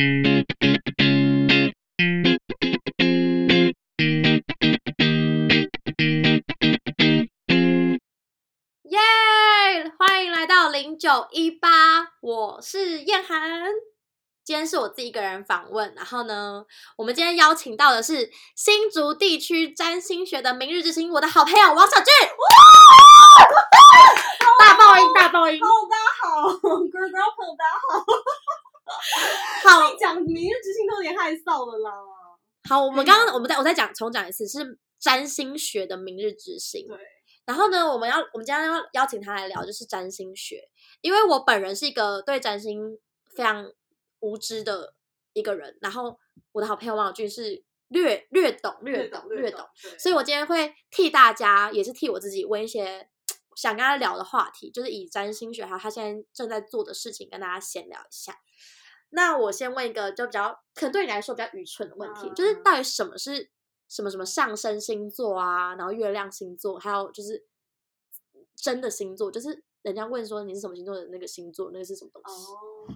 耶！欢迎来到零九一八，我是燕涵。今天是我自己一个人访问，然后呢，我们今天邀请到的是新竹地区占星学的明日之星，我的好朋友王小俊。大爆音，大爆音大家好 Girl 朋友，大家好。好你讲明日之星都有点害臊了啦。好，我们刚刚我们再我再讲重讲一次，是占星学的明日之星。对，然后呢，我们要我们今天要邀请他来聊就是占星学，因为我本人是一个对占星非常无知的一个人，然后我的好朋友王小俊是略略懂略懂略懂，，对所以我今天会替大家，也是替我自己问一些想跟他聊的话题，就是以占星学还有他现在正在做的事情跟大家闲聊一下。那我先问一个就比较可能对你来说比较愚蠢的问题，就是嗯到底什么是什么什么上升星座啊，然后月亮星座，还有就是真的星座，就是人家问说你是什么星座的那个星座，那个是什么东西？哦，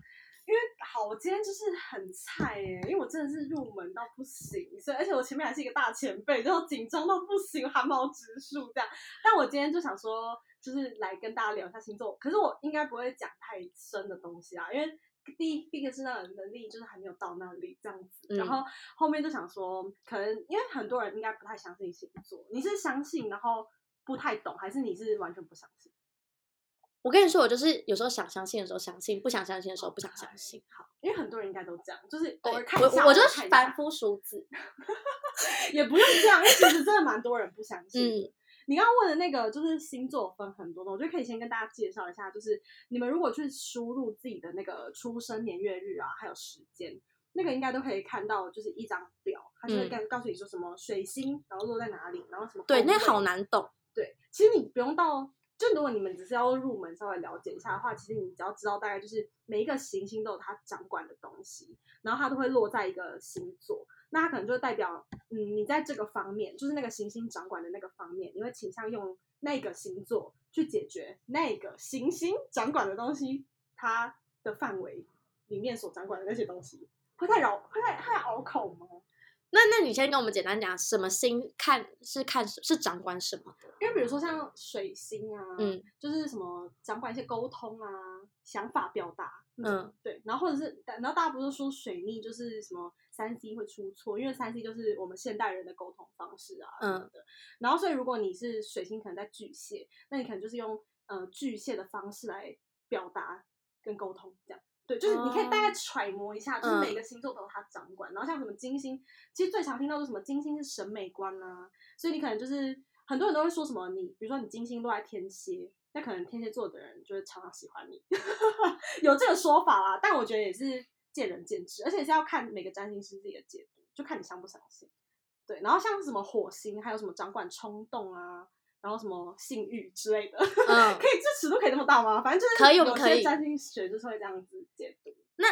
因为好，我今天就是很菜耶，因为我真的是入门到不行，所以而且我前面还是一个大前辈，然后紧张到不行，汗毛直竖这样。但我今天就想说，就是来跟大家聊一下星座，可是我应该不会讲太深的东西啊，因为。第一，第一个是那个能力，就是还没有到那里这样子。然嗯后后面就想说，可能因为很多人应该不太相信星座，你是相信然后不太懂，还是你是完全不相信？我跟你说，我就是有时候想相信的时候相信，不想相信的时候不想相信。好，因为很多人应该都这样，就是对，偶尔看一下，我我就是凡夫俗子。也不用这样，因为其实真的蛮多人不相信你刚刚问的那个就是星座分很多种，我觉得可以先跟大家介绍一下，就是你们如果去输入自己的那个出生年月日啊，还有时间，那个应该都可以看到，就是一张表，它就会嗯告告诉你说什么水星，然后落在哪里，然后什么对，那好难懂。对，其实你不用到，就如果你们只是要入门稍微了解一下的话，其实你只要知道大概就是每一个行星都有它掌管的东西，然后它都会落在一个星座，那它可能就代表，嗯，你在这个方面，就是那个行星掌管的那个方面，你会倾向用那个星座去解决那个行星掌管的东西，它的范围里面所掌管的那些东西，会太绕，会太太拗口吗？那那你先跟我们简单讲，什么星看是看是掌管什么的？因为比如说像水星啊，嗯，就是什么掌管一些沟通啊、想法表达，嗯，对，然后或者是，然后大家不是说水逆就是什么三 C 会出错，因为三 C 就是我们现代人的沟通方式啊，嗯什么的。然后所以如果你是水星可能在巨蟹，那你可能就是用呃巨蟹的方式来表达跟沟通，这样。对，就是你可以大概哦揣摩一下，就是每个星座都有它掌管。然后像什么金星，其实最常听到就是什么金星是审美观啊，所以你可能就是很多人都会说什么你，比如说你金星落在天蝎，那可能天蝎座的人就会常常喜欢你，有这个说法啦。但我觉得也是见仁见智，而且是要看每个占星师自己的解读，就看你相不相信。对，然后像什么火星，还有什么掌管冲动啊，然后什么性欲之类的，嗯可以这尺度可以这么大吗？反正就是可以我们有可以些占星学就是会这样子解读。那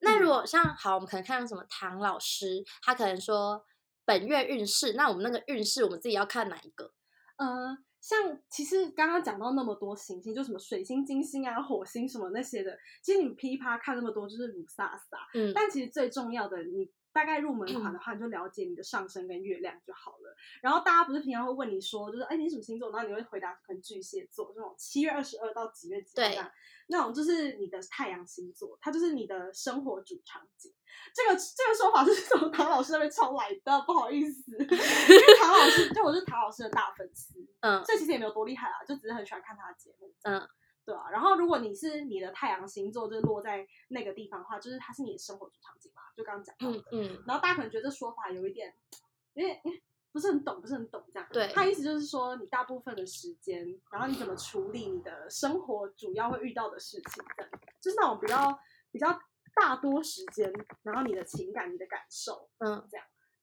那如嗯果像好，我们可能看到什么唐老师，他可能说本月运势，那我们那个运势我们自己要看哪一个？呃，像其实刚刚讲到那么多行星，就什么水星、金星啊、火星什么那些的，其实你噼啪看那么多就是鲁萨萨，嗯，但其实最重要的，你大概入门款的话，你就了解你的上升跟月亮就好了。然后大家不是平常会问你说，就是哎你什么星座，然后你会回答可能巨蟹座这种七月二十二到几月几号对那种就是你的太阳星座，它就是你的生活主场景。这个这个说法是从唐老师那边抄来的，不好意思，因为唐老师就我是唐老师的大粉丝，嗯所以其实也没有多厉害啊，就只是很喜欢看他的节目。嗯，对啊。然后如果你是你的太阳星座就是落在那个地方的话，就是它是你的生活主场景嘛，就刚刚讲到的。嗯嗯然后大家可能觉得这说法有一点，有点诶不是很懂，不是很懂这样。对他意思就是说，你大部分的时间，然后你怎么处理你的生活主要会遇到的事情，这样就是那种比较比较大多时间，然后你的情感、你的感受，嗯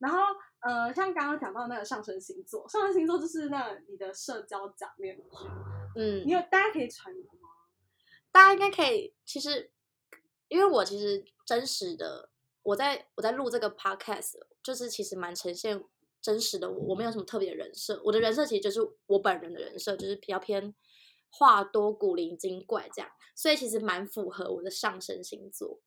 然后呃，像刚刚讲到那个上升星座，上升星座就是那你的社交假面具，嗯你，有大家可以揣摩吗？大家应该可以，其实因为我其实真实的，我在我在录这个 podcast，就是其实蛮呈现真实的我，我没有什么特别的人设，我的人设其实就是我本人的人设，就是比较偏话多、古灵精怪这样，所以其实蛮符合我的上升星座。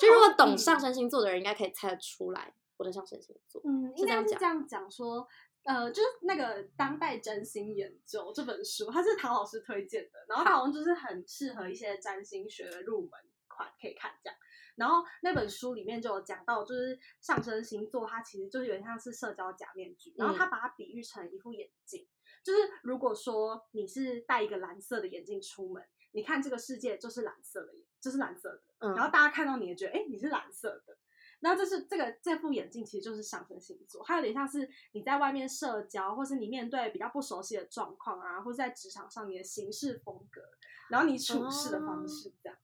就如果懂嗯上升星座的人，应该可以猜得出来我的上升星座。嗯，应该是这样讲说，呃，就是那个《当代占星研究》这本书，它是唐老师推荐的，然后它好像就是很适合一些占星学的入门款可以看这样。然后那本书里面就有讲到，就是上升星座它其实就是有点像是社交假面具，然后它把它比喻成一副眼镜，就是如果说你是戴一个蓝色的眼镜出门，你看这个世界就是蓝色的，就是蓝色的，嗯，然后大家看到你也觉得，哎，你是蓝色的。然后这是这个这副眼镜其实就是上升星座，它有点像是你在外面社交，或是你面对比较不熟悉的状况啊，或是在职场上你的行事风格，然后你处事的方式这样。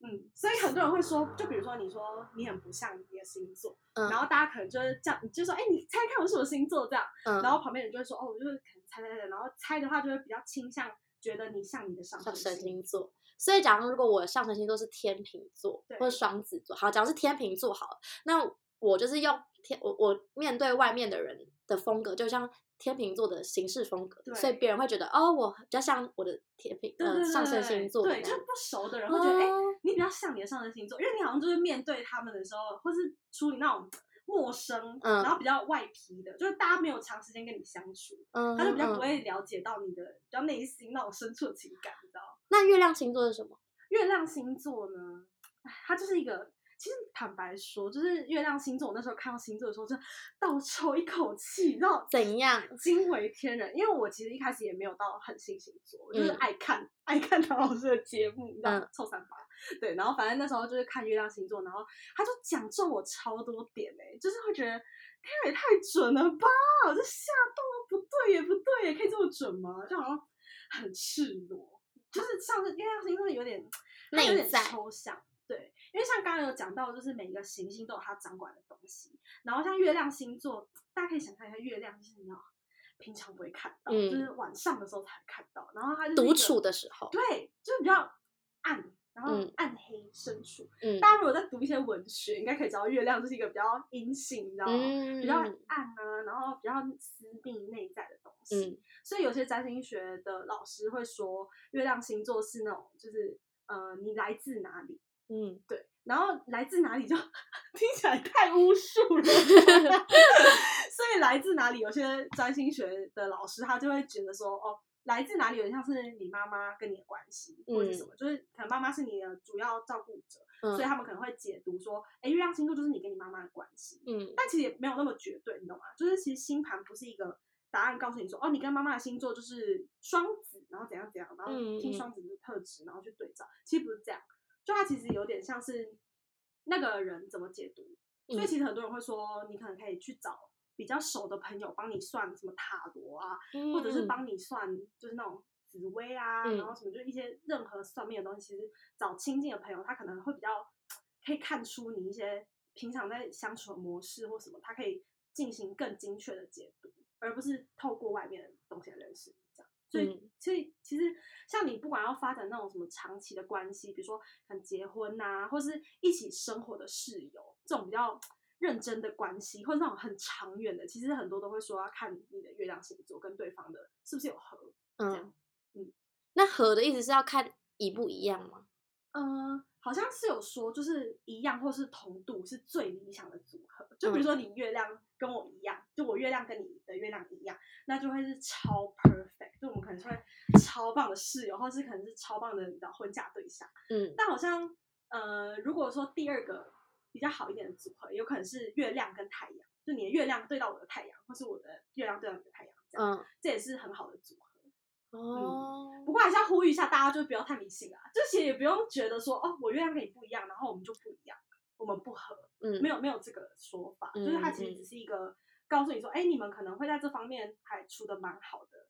嗯，所以很多人会说，就比如说你说你很不像你的星座，嗯。然后大家可能就会这样，你就说，哎，你猜看我是什么星座。这样，嗯。然后旁边人就会说，哦，我就是可能猜猜猜，然后猜的话就会比较倾向觉得你像你的上上升星座。所以，假如如果我的上升星座是天秤座对或者双子座，好，假如是天秤座好了，那我就是用天我我面对外面的人的风格，就像天秤座的行事风格，对所以别人会觉得哦，我比较像我的天秤呃上升星座对，就是不熟的人会觉得，哎、哦。你比较像你的上升星座，因为你好像就是面对他们的时候，或是处理那种陌生，嗯然后比较外皮的，就是大家没有长时间跟你相处，嗯，他就比较嗯不会了解到你的比较内心那种深处的情感，你知道吗？那月亮星座是什么？月亮星座呢，唉它就是一个。其实坦白说，就是月亮星座。我那时候看到星座的时候，就倒抽一口气，你知道怎样？惊为天人。因为我其实一开始也没有到很信星座，我就是嗯爱看、爱看唐老师的节目，你知道臭三八。对，然后反正那时候就是看月亮星座，然后他就讲中我超多点哎、就是会觉得天啊也太准了吧，我就吓到了，不对也不对也可以这么准吗？就好像很赤裸，就是像是月亮星座有点它有点抽象。对，因为像刚刚有讲到，就是每一个行星都有它掌管的东西。然后像月亮星座，大家可以想象一下，月亮就是你知道，平常不会看到，嗯就是晚上的时候才看到。然后它就是独处的时候，对，就是比较暗，然后嗯暗黑深处。嗯大家如果在读一些文学，应该可以知道月亮就是一个比较阴性，你知道吗？嗯，比较暗啊，然后比较私密内在的东西。嗯所以有些占星学的老师会说，月亮星座是那种就是呃，你来自哪里？嗯，对，然后来自哪里就 听起来太巫术了，所以来自哪里，有些占星学的老师他就会觉得说，哦，来自哪里有点像是你妈妈跟你的关系，或者什么，就是可能妈妈是你的主要照顾者，嗯所以他们可能会解读说，哎，月亮星座就是你跟你妈妈的关系，嗯。但其实也没有那么绝对，你懂吗？就是其实星盘不是一个答案告诉你说，哦，你跟妈妈的星座就是双子，然后怎样怎样，然后听双子的特质，然后去对照，其实不是这样，就它其实有点像是那个人怎么解读，所以嗯。其实很多人会说，你可能可以去找比较熟的朋友帮你算什么塔罗啊，或者是嗯。帮你算就是那种紫薇啊，嗯然后什么就一些任何算命的东西，其实找亲近的朋友，他可能会比较可以看出你一些平常在相处的模式或什么，他可以进行更精确的解读，而不是透过外面的东西来认识你这样。所以嗯，所以其实像你不管要发展那种什么长期的关系，比如说可能结婚呐、或是一起生活的室友，这种比较认真的关系，或者那种很长远的，其实很多都会说要看你的月亮星座跟对方的是不是有合。嗯样嗯，那合的意思是要看一不一样吗？嗯，好像是有说，就是一样或是同度是最理想的组合。就比如说你月亮跟我一样，就我月亮跟你的月亮一样，那就会是超 perfect，就我们可能是会超棒的室友，或是可能是超棒的你知道婚嫁对象。嗯但好像呃，如果说第二个比较好一点的组合，有可能是月亮跟太阳，就你的月亮对到我的太阳，或是我的月亮对到你的太阳，这样，嗯这也是很好的组合。哦，不过还是要呼吁一下大家，就是不要太迷信啊，这些也不用觉得说哦，我月亮跟你不一样，然后我们就不一样，我们不合，嗯。没有没有这个说法，就是它其实只是一个告诉你说，哎，你们可能会在这方面还处的蛮好的，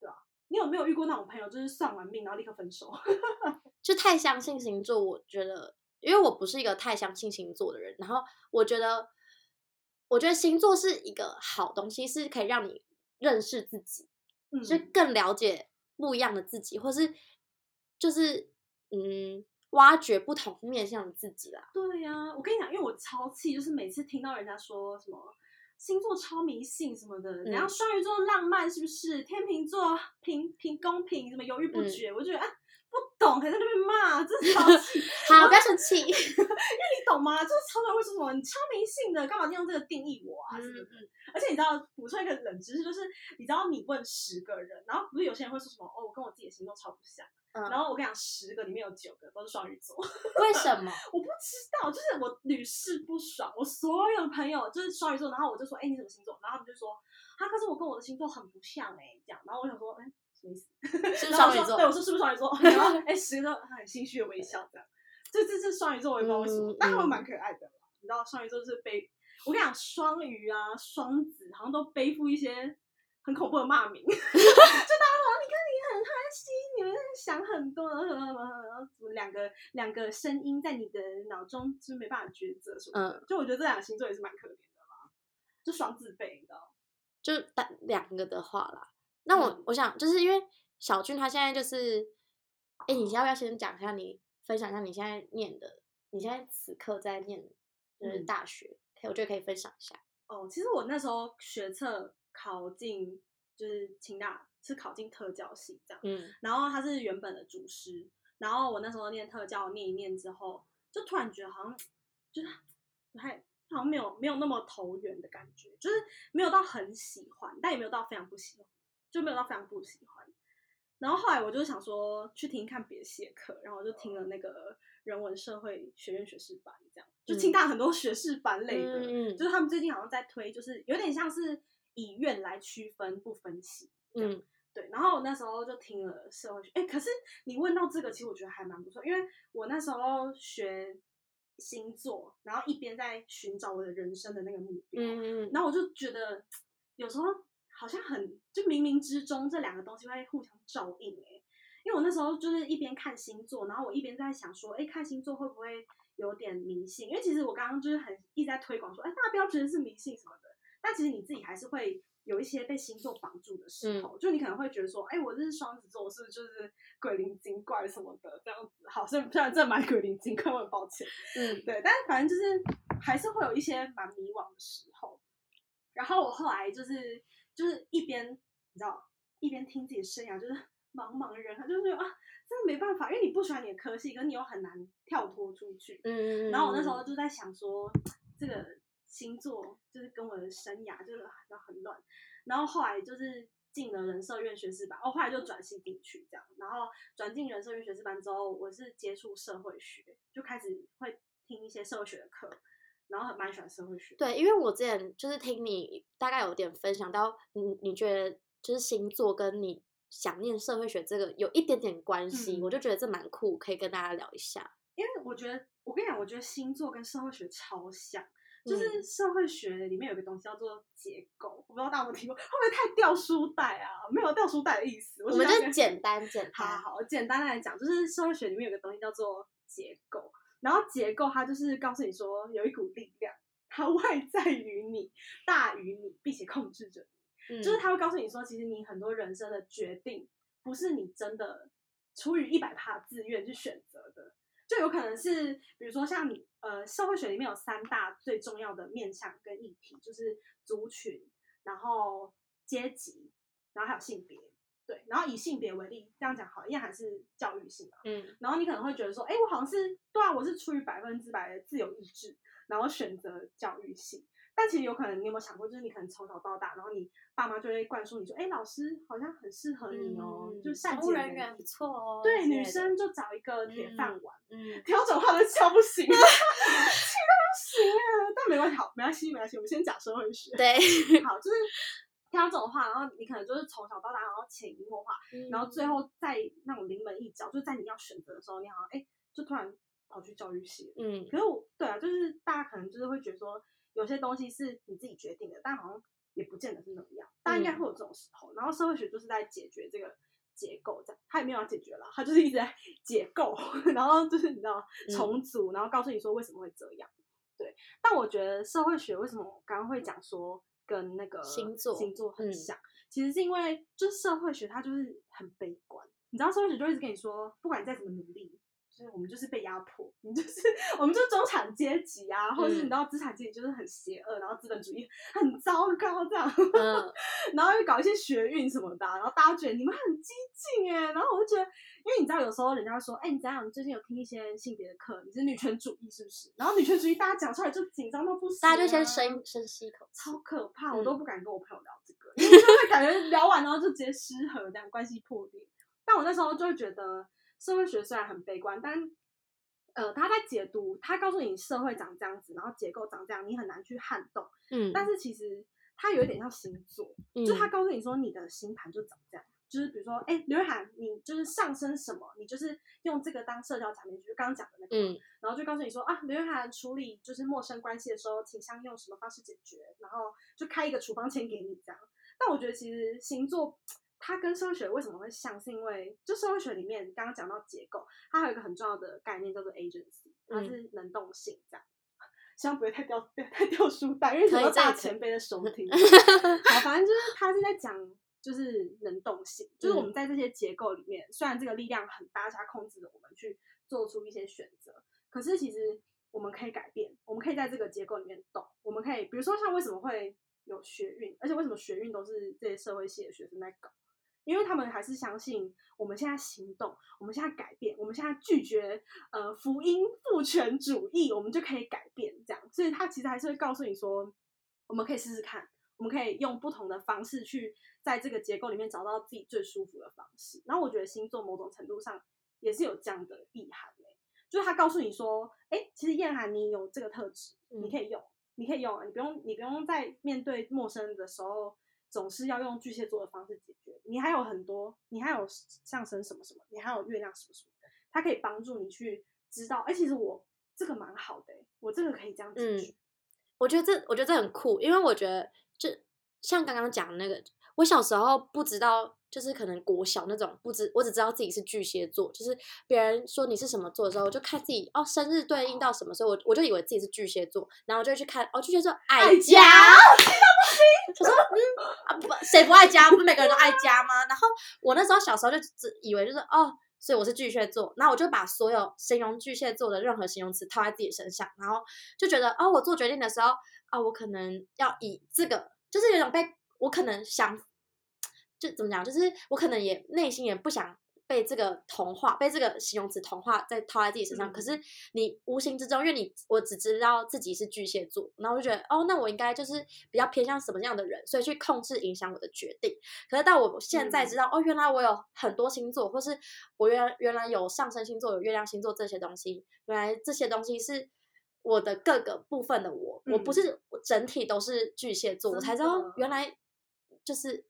对吧、你有没有遇过那种朋友，就是算完命然后立刻分手？就太相信星座，我觉得，因为我不是一个太相信星座的人，然后我觉得，我觉得星座是一个好东西，是可以让你认识自己，嗯，就是更了解不一样的自己，或是就是嗯，挖掘不同面向的自己啦。对呀、我跟你讲，因为我超气，就是每次听到人家说什么星座超迷信什么的，然后嗯双鱼座浪漫是不是？天秤座平平公平，什么犹豫不嗯决，我就觉得啊，不懂懂还在那边骂，真是超气。好，不要生气。因为你懂吗？就是超多人会说什么你超迷信的，干嘛用这个定义我啊？嗯什么的。而且你知道，补充一个冷知识，就是你知道你问十个人，然后不是有些人会说什么哦，我跟我自己的星座超不像。嗯然后我跟你讲，十个里面有九个都是双鱼座。为什么？我不知道，就是我屡试不爽，我所有的朋友就是双鱼座，然后我就说，哎、你什么星座？然后他们就说，啊，可是我跟我的星座很不像哎、这样。然后我想说，哎、什么意思？是不是双鱼座 对，我说是不是双鱼座？然后哎，十个都很心虚的微笑，这样。这这这双鱼座我也不知道为什么嗯，但他们嗯蛮可爱的。你知道双鱼座是背，我跟你讲，双鱼啊、双子好像都背负一些很恐怖的骂名，就大家说你看你很开心，你们想很多，然后然后什么两个两个声音在你的脑中就是没办法抉择什么的。就我觉得这两个星座也是蛮可怜的啦，就双字辈，你知道。就单两个的话啦，那我、嗯我想就是因为小俊他现在就是，哎、你要不要先讲一下你分享一下你现在念的，你现在此刻在念就是嗯大学，可以我觉得可以分享一下。哦，其实我那时候学测考进就是清大，是考进特教系这样。嗯然后他是原本的主师，然后我那时候念特教念一念之后，就突然觉得好像就是不太好像没有没有那么投缘的感觉，就是没有到很喜欢，但也没有到非常不喜欢，就没有到非常不喜欢。然后后来我就想说去听看别的系的课，然后我就听了那个人文社会学院学士班，这样就嗯。清大很多学士班类的，嗯嗯就是他们最近好像在推，就是有点像是以院来区分不分系，嗯。对，然后我那时候就听了社会学，哎，可是你问到这个，其实我觉得还蛮不错，因为我那时候学星座，然后一边在寻找我的人生的那个目标，嗯嗯。然后我就觉得有时候好像很就冥冥之中这两个东西会互相照应哎、因为我那时候就是一边看星座，然后我一边在想说，哎，看星座会不会有点迷信？因为其实我刚刚就是很一直在推广说，哎，大家不要觉得是迷信什么的，但其实你自己还是会有一些被星座绑住的时候，就你可能会觉得说，哎，我这是双子座，我是不是就是鬼灵精怪什么的这样子？好，虽然虽然这蛮鬼灵精怪，我很抱歉。嗯对，但是反正就是还是会有一些蛮迷惘的时候。然后我后来就是就是一边你知道一边听自己的生涯，就是茫茫人海，就是啊，真的没办法，因为你不喜欢你的科系，可是你又很难跳脱出去。嗯，然后我那时候就在想说，这个星座就是跟我的生涯就是很很乱。然后后来就是进了人社院学士班，哦，后来就转系进去这样。然后转进人社院学士班之后，我是接触社会学，就开始会听一些社会学的课，然后很蛮喜欢社会学。对，因为我之前就是听你大概有点分享到，你你觉得就是星座跟你想念社会学这个有一点点关系，嗯我就觉得这蛮酷，可以跟大家聊一下。因为我觉得，我跟你讲，我觉得星座跟社会学超像，嗯就是社会学里面有个东西叫做结构，我不知道大家有没有听过，会不会太掉书袋啊？没有掉书袋的意思，我们就简单简单，好好简单来讲，就是社会学里面有个东西叫做结构，然后结构它就是告诉你说有一股力量，它外在于你，大于你，并且控制着你。嗯就是它会告诉你说，其实你很多人生的决定不是你真的出于一百趴自愿去选择的，就有可能是比如说像你呃社会学里面有三大最重要的面向跟议题，就是族群，然后阶级，然后还有性别。对，然后以性别为例，这样讲好了，一样还是教育性嘛。嗯然后你可能会觉得说，哎，我好像是对啊，我是出于百分之百的自由意志，然后选择教育性。但其实有可能你有没有想过，就是你可能从小到大，然后你爸妈就会灌输你说，哎，老师好像很适合你哦，嗯就是善解人意不错哦，对，女生就找一个铁饭碗，嗯调整话都笑不行，气到不行啊！但没关系，好，没关系，没关系，我们先讲社会学。对，好，就是挑这种话，然后你可能就是从小到大，然后潜移默化，然后最嗯后在那种临门一脚，就在你要选择的时候，你好像哎，就突然跑去教育系。嗯可是我对啊，就是大家可能就是会觉得说，有些东西是你自己决定的，但好像也不见得是那样，大家应该嗯会有这种时候。然后社会学就是在解决这个结构，这样他也没有要解决啦，他就是一直在解构，然后就是你知道嗯重组，然后告诉你说为什么会这样。对，但我觉得社会学为什么我刚刚会讲说跟那个星座星座很嗯像，其实是因为就是社会学它就是很悲观，你知道社会学就一直跟你说，不管你再怎么努力，就是我们就是被压迫，你就是我们就是中产阶级啊，或者是你嗯知道资产阶级就是很邪恶，然后资本主义很糟糕这样，嗯 然后又搞一些学运什么的啊，然后大家觉得你们很激进哎，然后我就觉得，因为你知道有时候人家会说，哎，你怎样？你最近有听一些性别的课，你是女权主义是不是？然后女权主义大家讲出来就紧张到不行、啊，大家就先深深吸一口。超可怕，我嗯都不敢跟我朋友聊这个，因为就会感觉聊完然后就直接失和，这样关系破裂。但我那时候就会觉得，社会学虽然很悲观，但呃，他在解读，他告诉你社会长这样子，然后结构长这样，你很难去撼动。嗯，但是其实它有一点像星座，就他告诉你说你的星盘就长这样。就是比如说，哎，刘瑞涵，你就是上升什么，你就是用这个当社交假面具，就刚刚讲的那个，嗯然后就告诉你说啊，刘瑞涵处理就是陌生关系的时候，请向用什么方式解决，然后就开一个处方签给你这样。但我觉得其实星座它跟社会学为什么会像，是因为就社会学里面刚刚讲到结构，它还有一个很重要的概念叫做 agency，它嗯是能动性这样。希望不会太掉不要太掉书袋，因为很多大前辈的收听。好，反正就是他是在讲就是能动性，就是我们在这些结构里面，虽然这个力量很大，它控制着我们去做出一些选择，可是其实我们可以改变，我们可以在这个结构里面动，我们可以比如说像为什么会有学运，而且为什么学运都是这些社会系的学生在搞。因为他们还是相信我们现在行动，我们现在改变，我们现在拒绝呃福音父权主义，我们就可以改变这样。所以他其实还是会告诉你说，我们可以试试看，我们可以用不同的方式去在这个结构里面找到自己最舒服的方式。然后我觉得星座某种程度上也是有这样的意涵诶、就是他告诉你说，哎，其实燕涵你有这个特质，你可以用，你可以用，你不用你不用在面对陌生人的时候。总是要用巨蟹座的方式解决。你还有很多，你还有上升什么什么，你还有月亮什么什么，它可以帮助你去知道，哎、其实我这个蛮好的、欸，我这个可以这样解决。我觉得这，我觉得这很酷，因为我觉得就像刚刚讲的那个，我小时候不知道，就是可能国小那种不知，我只知道自己是巨蟹座，就是别人说你是什么座的时候，我就看自己哦，生日对应到什么时候，我我就以为自己是巨蟹座，然后我就去看哦，巨蟹座爱爱家，家 我说嗯啊不，谁不爱家？不是每个人都爱家吗？然后我那时候小时候就只以为就是哦，所以我是巨蟹座，然后我就把所有形容巨蟹座的任何形容词套在自己身上，然后就觉得哦，我做决定的时候啊、我可能要以这个，就是有种被我可能想，就怎么讲，就是我可能也内心也不想。被这个同化，被这个形容词同化，再套在自己身上。嗯可是你无形之中，因为你我只知道自己是巨蟹座，然后我就觉得哦，那我应该就是比较偏向什么样的人，所以去控制影响我的决定。可是到我现在嗯知道，哦，原来我有很多星座，或是我原原来有上升星座、有月亮星座这些东西，原来这些东西是我的各个部分的我，我不嗯是我整体都是巨蟹座，我才知道原来就是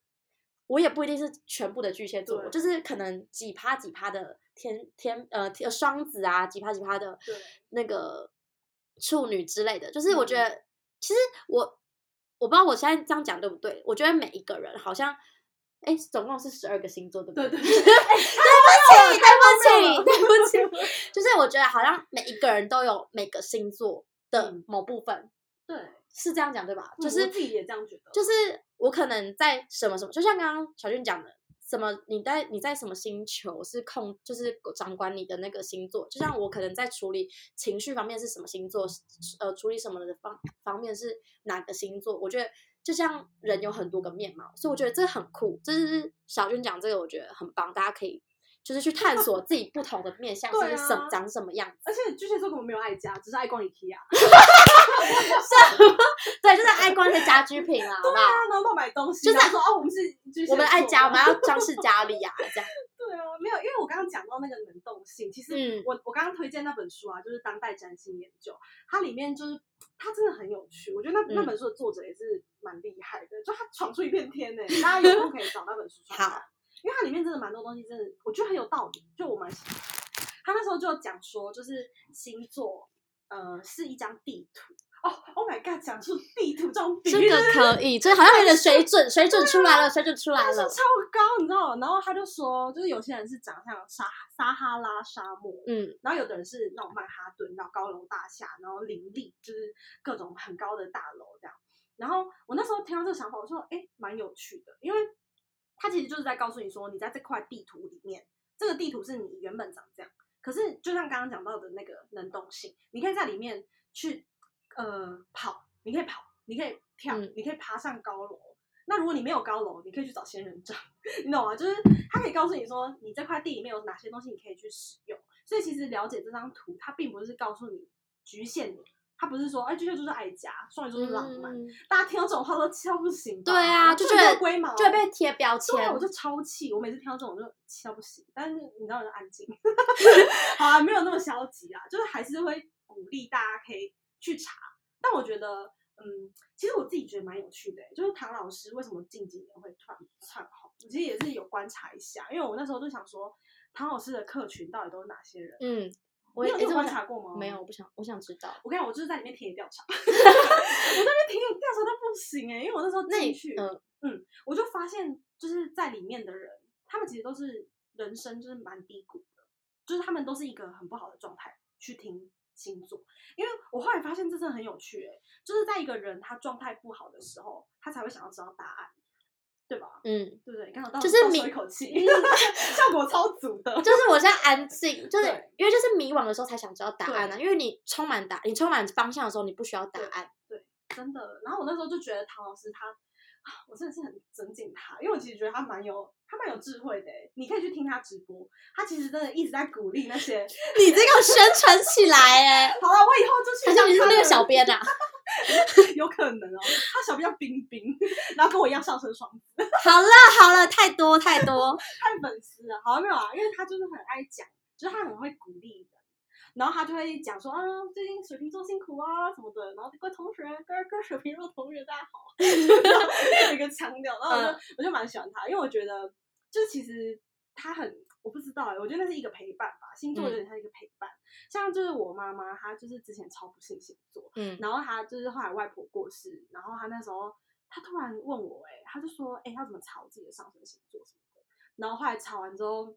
我也不一定是全部的巨蟹座，就是可能几趴几趴的天天呃天双子啊，几趴几趴的那个处女之类的，就是我觉嗯得、其实我我不知道我现在这样讲对不对，我觉得每一个人好像。哎，总共是十二个星座，对不对对？对对，对不起，对不起，对不起。就是我觉得好像每一个人都有每个星座的嗯某部分，对，是这样讲对吧？嗯就是我自己也这样觉得，就是我可能在什么什么，就像刚刚小俊讲的，什么你在你在什么星球是控，就是掌管你的那个星座。就像我可能在处理情绪方面是什么星座，呃，处理什么的方方面是哪个星座。我觉得就像人有很多个面貌，所以我觉得这很酷。这是小俊讲这个，我觉得很棒，大家可以就是去探索自己不同的面相 对是什、啊长什么样子。而且巨蟹座根本没有爱家，只是爱逛 IKEA。对，就是爱逛一些家居品啦，好不好？啊，然后乱买东西，就是说哦，我们是巨蟹我们爱家，我们要装饰家里啊，这样。对啊，没有，因为我刚刚讲到那个能动性，其实嗯我、我刚刚推荐那本书啊，就是《当代占星研究》，它里面就是它真的很有趣，我觉得那、那嗯本书的作者也是蛮厉害的，就他闯出一片天呢、大家有空可以找那本书出来看好，因为它里面真的蛮多东西，真的我觉得很有道理，就我蛮喜欢。他那时候就讲说，就是星座，呃，是一张地图。哦，Oh my god，讲出地图这种比这喻，个可以，这好像有点水准，水准出来了，水准出来了。超高，你知道吗？然后他就说，就是有些人是长相撒撒哈拉沙漠，嗯然后有的人是那种曼哈顿，然后高楼大厦，然后林立，就是各种很高的大楼这样。然后我那时候听到这个想法，我说，哎，蛮有趣的，因为他其实就是在告诉你说，你在这块地图里面，这个地图是你原本长这样，可是就像刚刚讲到的那个能动性，你可以在里面去呃跑，你可以跑，你可以跳，嗯你可以爬上高楼。那如果你没有高楼，你可以去找仙人掌，你懂吗？就是它可以告诉你说，你这块地里面有哪些东西你可以去使用。所以其实了解这张图，它并不是告诉你局限你，它不是说哎巨蟹座就是爱家，双鱼座就是浪漫。嗯大家听到这种话都气到不行吧。对啊，就觉这得个龟毛就会被贴标对，签我。就超气，我每次听到这种我就气到不行。但是你知道，我就安静。好啊，没有那么消极啊，就是还是会鼓励大家可以去查。但我觉得，嗯，其实我自己觉得蛮有趣的欸、就是唐老师为什么近几年会突然窜红，其实也是有观察一下，因为我那时候就想说，唐老师的客群到底都是哪些人？嗯，我你有这么想观察过吗？没有，我不想，我想知道。我跟你讲，我就是在里面田野调查，我在那边田野调查到不行哎、因为我那时候进去，嗯嗯，我就发现就是在里面的人，他们其实都是人生就是蛮低谷的，就是他们都是一个很不好的状态去听星座，因为我后来发现这真的很有趣哎、就是在一个人他状态不好的时候，他才会想要知道答案，对吧？嗯，对不对？刚好到就是迷倒抽一口气，效果超足的，就是我现在安静，就是因为就是迷惘的时候才想知道答案啊。因为你充满答，你充满方向的时候，你不需要答案。对真的。然后我那时候就觉得唐老师他，啊我真的是很尊敬他，因为我其实觉得他蛮有他蛮有智慧的欸。你可以去听他直播，他其实真的一直在鼓励那些。你这个宣传起来哎，好了，我以后就去还是你是那个小编啊？有可能哦，他小编叫冰冰，然后跟我一样上升双子，好了好了，太多太多。太粉丝了。好了没有啊？因为他就是很爱讲，就是他很会鼓励人。然后他就会讲说啊，最近水瓶座辛苦啊什么的，然后各位同学，各位各位水瓶座同学大家好，有一个腔调，然后我就、我就蛮喜欢他，因为我觉得就是其实他很我不知道哎、我觉得那是一个陪伴吧，星座有点像一个陪伴，像就是我妈妈，她就是之前超不信星座，嗯。然后她就是后来外婆过世，然后她那时候她突然问我、欸，哎，她就说，哎、要怎么查自己的上升星座什么的。然后后来查完之后，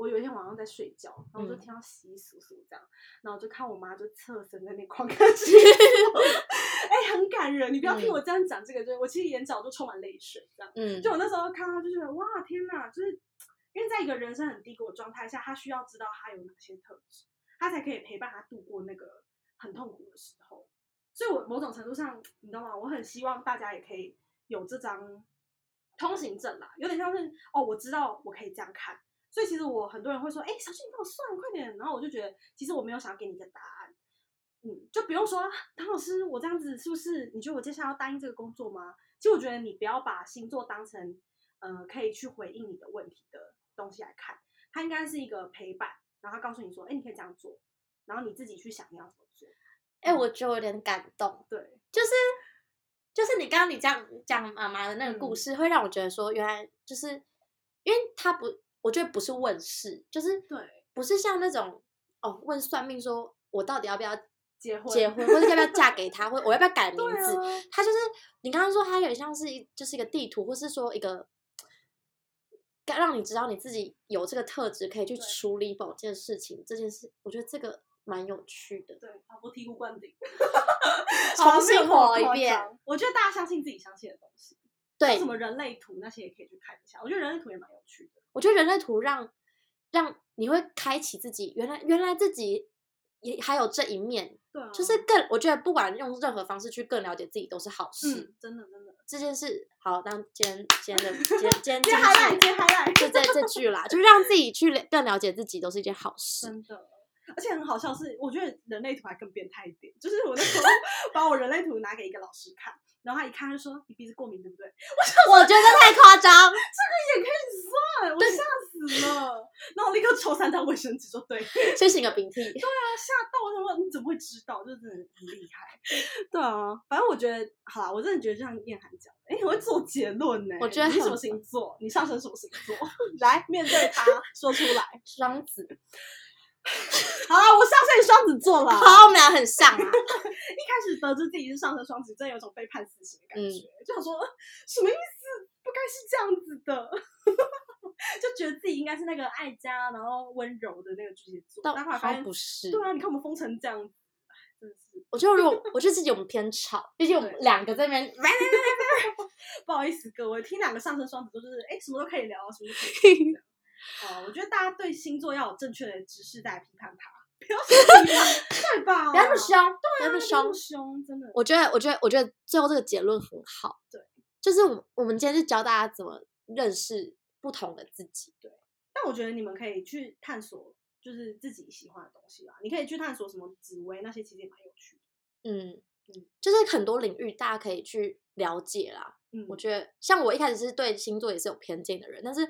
我有一天晚上在睡觉，然后我就嗯听到稀稀疏疏这样，然后我就看我妈就侧身在那狂 看哎、很感人。你不要听嗯我这样讲这个，就是我其实眼角都充满泪水这样。嗯，就我那时候看到，就觉得哇，天哪！就是因为在一个人生很低谷的状态下，他需要知道他有哪些特质，他才可以陪伴他度过那个很痛苦的时候。所以，我某种程度上，你知道吗？我很希望大家也可以有这张通行证啦，有点像是哦，我知道我可以这样看。所以，其实我很多人会说，哎、小俊，你帮我算，快点。然后我就觉得，其实我没有想要给你一个答案。嗯，就不用说唐老师，我这样子是不是？你觉得我接下来要答应这个工作吗？其实我觉得你不要把星座当成呃可以去回应你的问题的东西来看，它应该是一个陪伴，然后告诉你说，哎，你可以这样做，然后你自己去想你要怎么做。哎、我觉得有点感动，对，就是就是你刚刚你这样讲妈妈的那个故嗯事，会让我觉得说，原来就是因为他不，我觉得不是问世，就是对，不是像那种哦问算命说我到底要不要结婚，结婚，或者要不要嫁给他，或我要不要改 名字，啊，他就是你刚刚说，他有点像是一就是一个地图，或是说一个，该让你知道你自己有这个特质，可以去处理某件事情。这件事，我觉得这个蛮有趣的。对，仿佛醍醐灌顶，重新活一遍。我觉得大家相信自己相信的东西，对什，么人类图那些也可以去看一下。我觉得人类图也蛮有趣的。我觉得人类图让让你会开启自己，原来原来自己也还有这一面，对啊，就是更我觉得不管用任何方式去更了解自己都是好事。嗯，真的真的。这件事好，当今天今天的今天今天接下来，接下来，就这这句啦，就是让自己去了更了解自己，都是一件好事。真的，而且很好笑是，我觉得人类图还更变态一点，就是我那时候 把我人类图拿给一个老师看，然后他一看就说你鼻子过敏对不对？我 我觉得太夸张。这个也可以算，我吓死了，然后我立刻抽三张卫生纸说对，先擤个鼻涕。吓到我，想说你怎么会知道？就是真的很厉害。对啊，反正我觉得，好啦，我真的觉得就像燕涵讲的，哎、我会做结论呢。我觉得你什么星座？你上升什么星座？来面对他，说出来。双子，好啦，我上升双子座了。好，我们俩很像啊。一开始得知自己是上升双子，真的有种被判死刑的感觉，就想说呃什么意思？不该是这样子的，就觉得自己应该是那个爱家然后温柔的那个巨蟹座，但后来发现不是。对啊，你看我们封成这样子，我觉得如果我觉得自己我们偏吵，毕竟我们对两个在那边，不好意思各位，听两个上升双子座就是哎什么都可以聊，什么都可以哦，我觉得大家对星座要有正确的知识再来批判它，不要 生气嘛，对吧？不要那么凶，不要那么不凶。凶，真的。我觉得，我觉得，我觉得最后这个结论很好。对，就是我我们今天是教大家怎么认识不同的自己。对但我觉得你们可以去探索，就是自己喜欢的东西啦。你可以去探索什么紫薇那些，其实也蛮有趣的。嗯嗯，就是很多领域大家可以去了解啦。嗯，我觉得，像我一开始是对星座也是有偏见的人，但是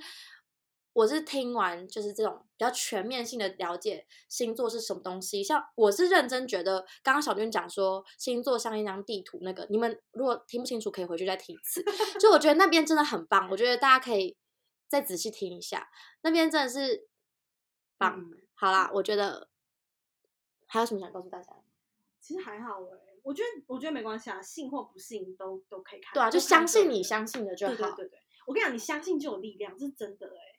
我是听完就是这种比较全面性的了解星座是什么东西。像我是认真觉得，刚刚小娟讲说星座像一张地图，那个你们如果听不清楚，可以回去再听一次。就我觉得那边真的很棒，我觉得大家可以再仔细听一下，那边真的是棒。嗯好啦，我觉得还有什么想告诉大家？其实还好哎、我觉得我觉得没关系啊，信或不信都都可以看。对啊，就相信你相信的就好。对对对对，我跟你讲，你相信就有力量，这是真的哎、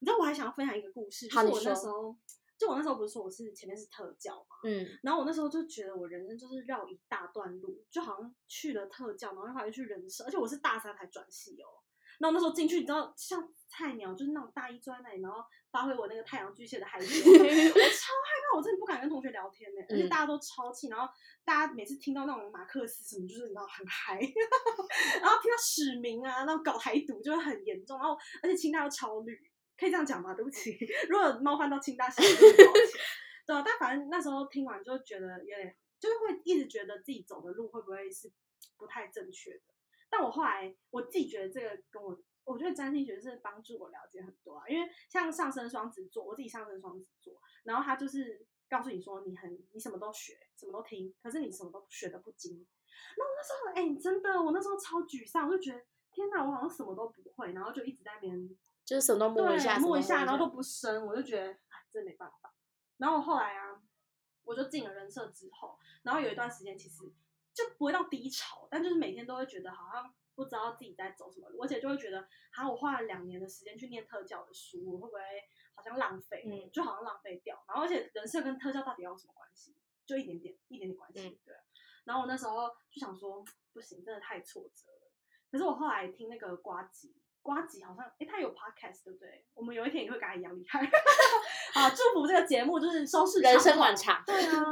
你知道我还想要分享一个故事，就是我那时候，就我那时候不是说我是前面是特教嘛，嗯。然后我那时候就觉得我人生就是绕一大段路，就好像去了特教，然后后来又去人社，而且我是大三才转系哦。那我那时候进去，你知道像菜鸟，就是那种大一坐在那里，然后发挥我那个太阳巨蟹的孩子，我超害怕，我真的不敢跟同学聊天呢、而且嗯。大家都超气，然后大家每次听到那种马克思什么，就是你知道很嗨，然后听到史明啊，那种搞台独就会很严重，然后而且清大又超绿，可以这样讲吗？对不起，如果冒犯到清大系，对啊，但反正那时候听完就觉得有点，就是会一直觉得自己走的路会不会是不太正确的。但我后来我自己觉得这个跟我，我觉得占星学是帮助我了解很多啊，因为像上升双子座，我自己上升双子座，然后他就是告诉你说你很你什么都学，什么都听，可是你什么都学的不精。那我那时候哎、真的，我那时候超沮丧，我就觉得天哪，我好像什么都不会，然后就一直在那边就是什么都摸一下，摸一下，然后都不深，我就觉得哎，真没办法。然后我后来啊，我就进了人设之后，然后有一段时间其实就不会到低潮，但就是每天都会觉得好像不知道自己在走什么路，而且就会觉得，好，我花了两年的时间去念特教的书，我会不会好像浪费？嗯就好像浪费掉。然后而且人设跟特教到底要有什么关系？就一点点，一点点关系，嗯对。然后我那时候就想说，不行，真的太挫折了。可是我后来听那个瓜吉，瓜吉好像，哎，他有 podcast 对不对？我们有一天也会跟他一样厉害。啊，祝福这个节目就是收视人生长跑很长对啊。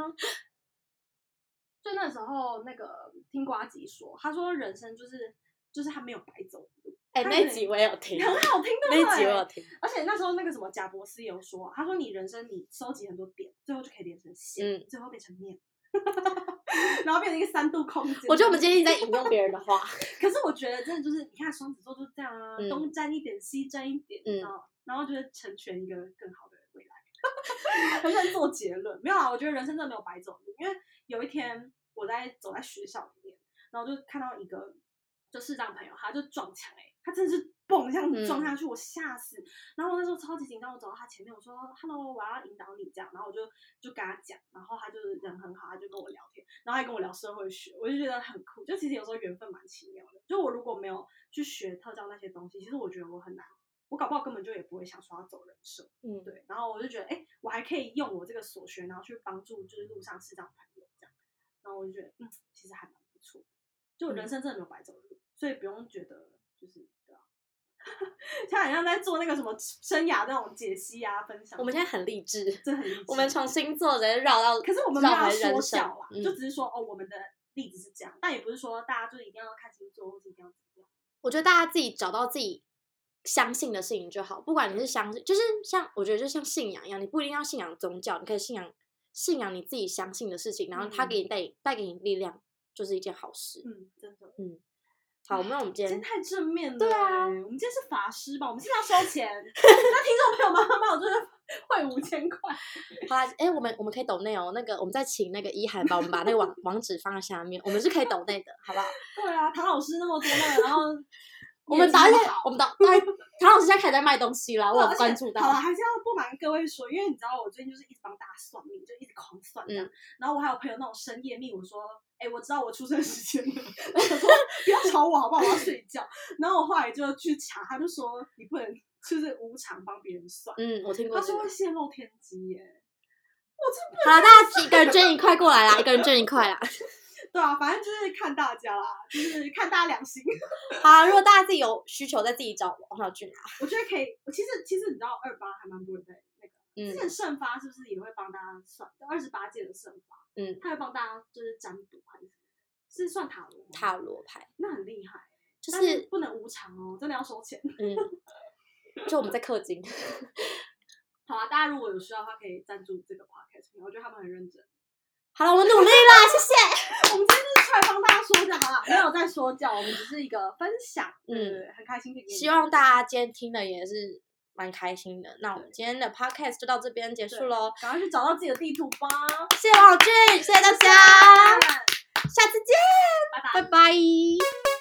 就那时候，那个听瓜吉说，他说人生就是就是他没有白走的路，哎、那集我也有听，很好听，的那集我有？听。而且那时候那个什么贾博士也有说，他说你人生你收集很多点，最后就可以连成线，嗯最后变成面，然后变成一个三度空间。我觉得我们今天一直在引用别人的话，可是我觉得真的就是，你看双子座就是这样啊，嗯东沾一点，西沾一点，嗯你知道，然后就是成全一个更好的未来。很想做结论，没有啊，我觉得人生真的没有白走因为有一天我在走在学校里面，然后就看到一个就视障朋友，他就撞墙，哎，他真的是蹦这样子撞下去，我吓死。然后我那时候超级紧张，我走到他前面，我说 “hello”，我要引导你这样，然后我就就跟他讲，然后他就是人很好，他就跟我聊天，然后还跟我聊社会学，我就觉得很酷。就其实有时候缘分蛮奇妙的，就我如果没有去学特教那些东西，其实我觉得我很难，我搞不好根本就也不会想说要走人设。嗯，对，然后我就觉得，哎、我还可以用我这个所学，然后去帮助就是路上视障朋友这样，然后我就觉得，嗯，其实还蛮不错的，就我人生真的没有白走的路，所以不用觉得就是对啊，他好像在做那个什么生涯那种解析啊分享，我们现在很励志，真的很励志我们从星座直接绕到，可是我们没有说人生教啦，嗯就只是说哦，我们的例子是这样，但也不是说大家就一定要看星座或者一定要怎么样。我觉得大家自己找到自己相信的事情就好，不管你是相信，就是像我觉得就像信仰一样，你不一定要信仰宗教，你可以信仰信仰你自己相信的事情，然后它嗯给你带带给你力量，就是一件好事。嗯，真的。好，那我们今天今天太正面了、对啊我们今天是法师吧？我们现在要收钱，那听众朋友们帮我就是汇五千块。好啦，哎、我们我们可以抖内哦，那个我们再请那个一涵把我们把那个网 网址放在下面，我们是可以抖内的，好不好？对啊，唐老师那么多内，然后我们导演我们导导演唐老师现在开始在卖东西啦，我有关注到好。了，还是要不瞒各位说，因为你知道我最近就是一直帮大家算命，就一直狂算这样。嗯然后我还有朋友那种深夜命我说，哎、我知道我出生时间了，我想说不要吵我好不好？我要睡觉。然后我后来就去查，他就说你不能就是无偿帮别人算，嗯，我听过这个他说会。泄露天机耶。好了，大家一个人捐一块过来啦，一个人捐一块啦。对啊，反正就是看大家啦，就是看大家良心。好啊，如果大家自己有需求，再自己找王小俊啊。我觉得可以，我其实其实你知道二八还蛮多人在那个，嗯之前盛发是不是也会帮大家算？二十八届的盛发，嗯，他会帮大家就是占卜还是？是算塔罗？塔罗牌那很厉害，就但是是不能无偿哦，真的要收钱。嗯，就我们在氪金。好啊，大家如果有需要的话，可以赞助这个 podcast，我觉得他们很认真。好了，我们努力啦，谢谢。我们今天就是出来帮大家说教，好了，没有在说教，我们只是一个分享，嗯嗯，很开心可以给你希望大家今天听的也是蛮开心的。那我们今天的 podcast 就到这边结束喽，赶快去找到自己的地图吧。谢谢王小俊，谢谢大家，下次见，拜拜拜。拜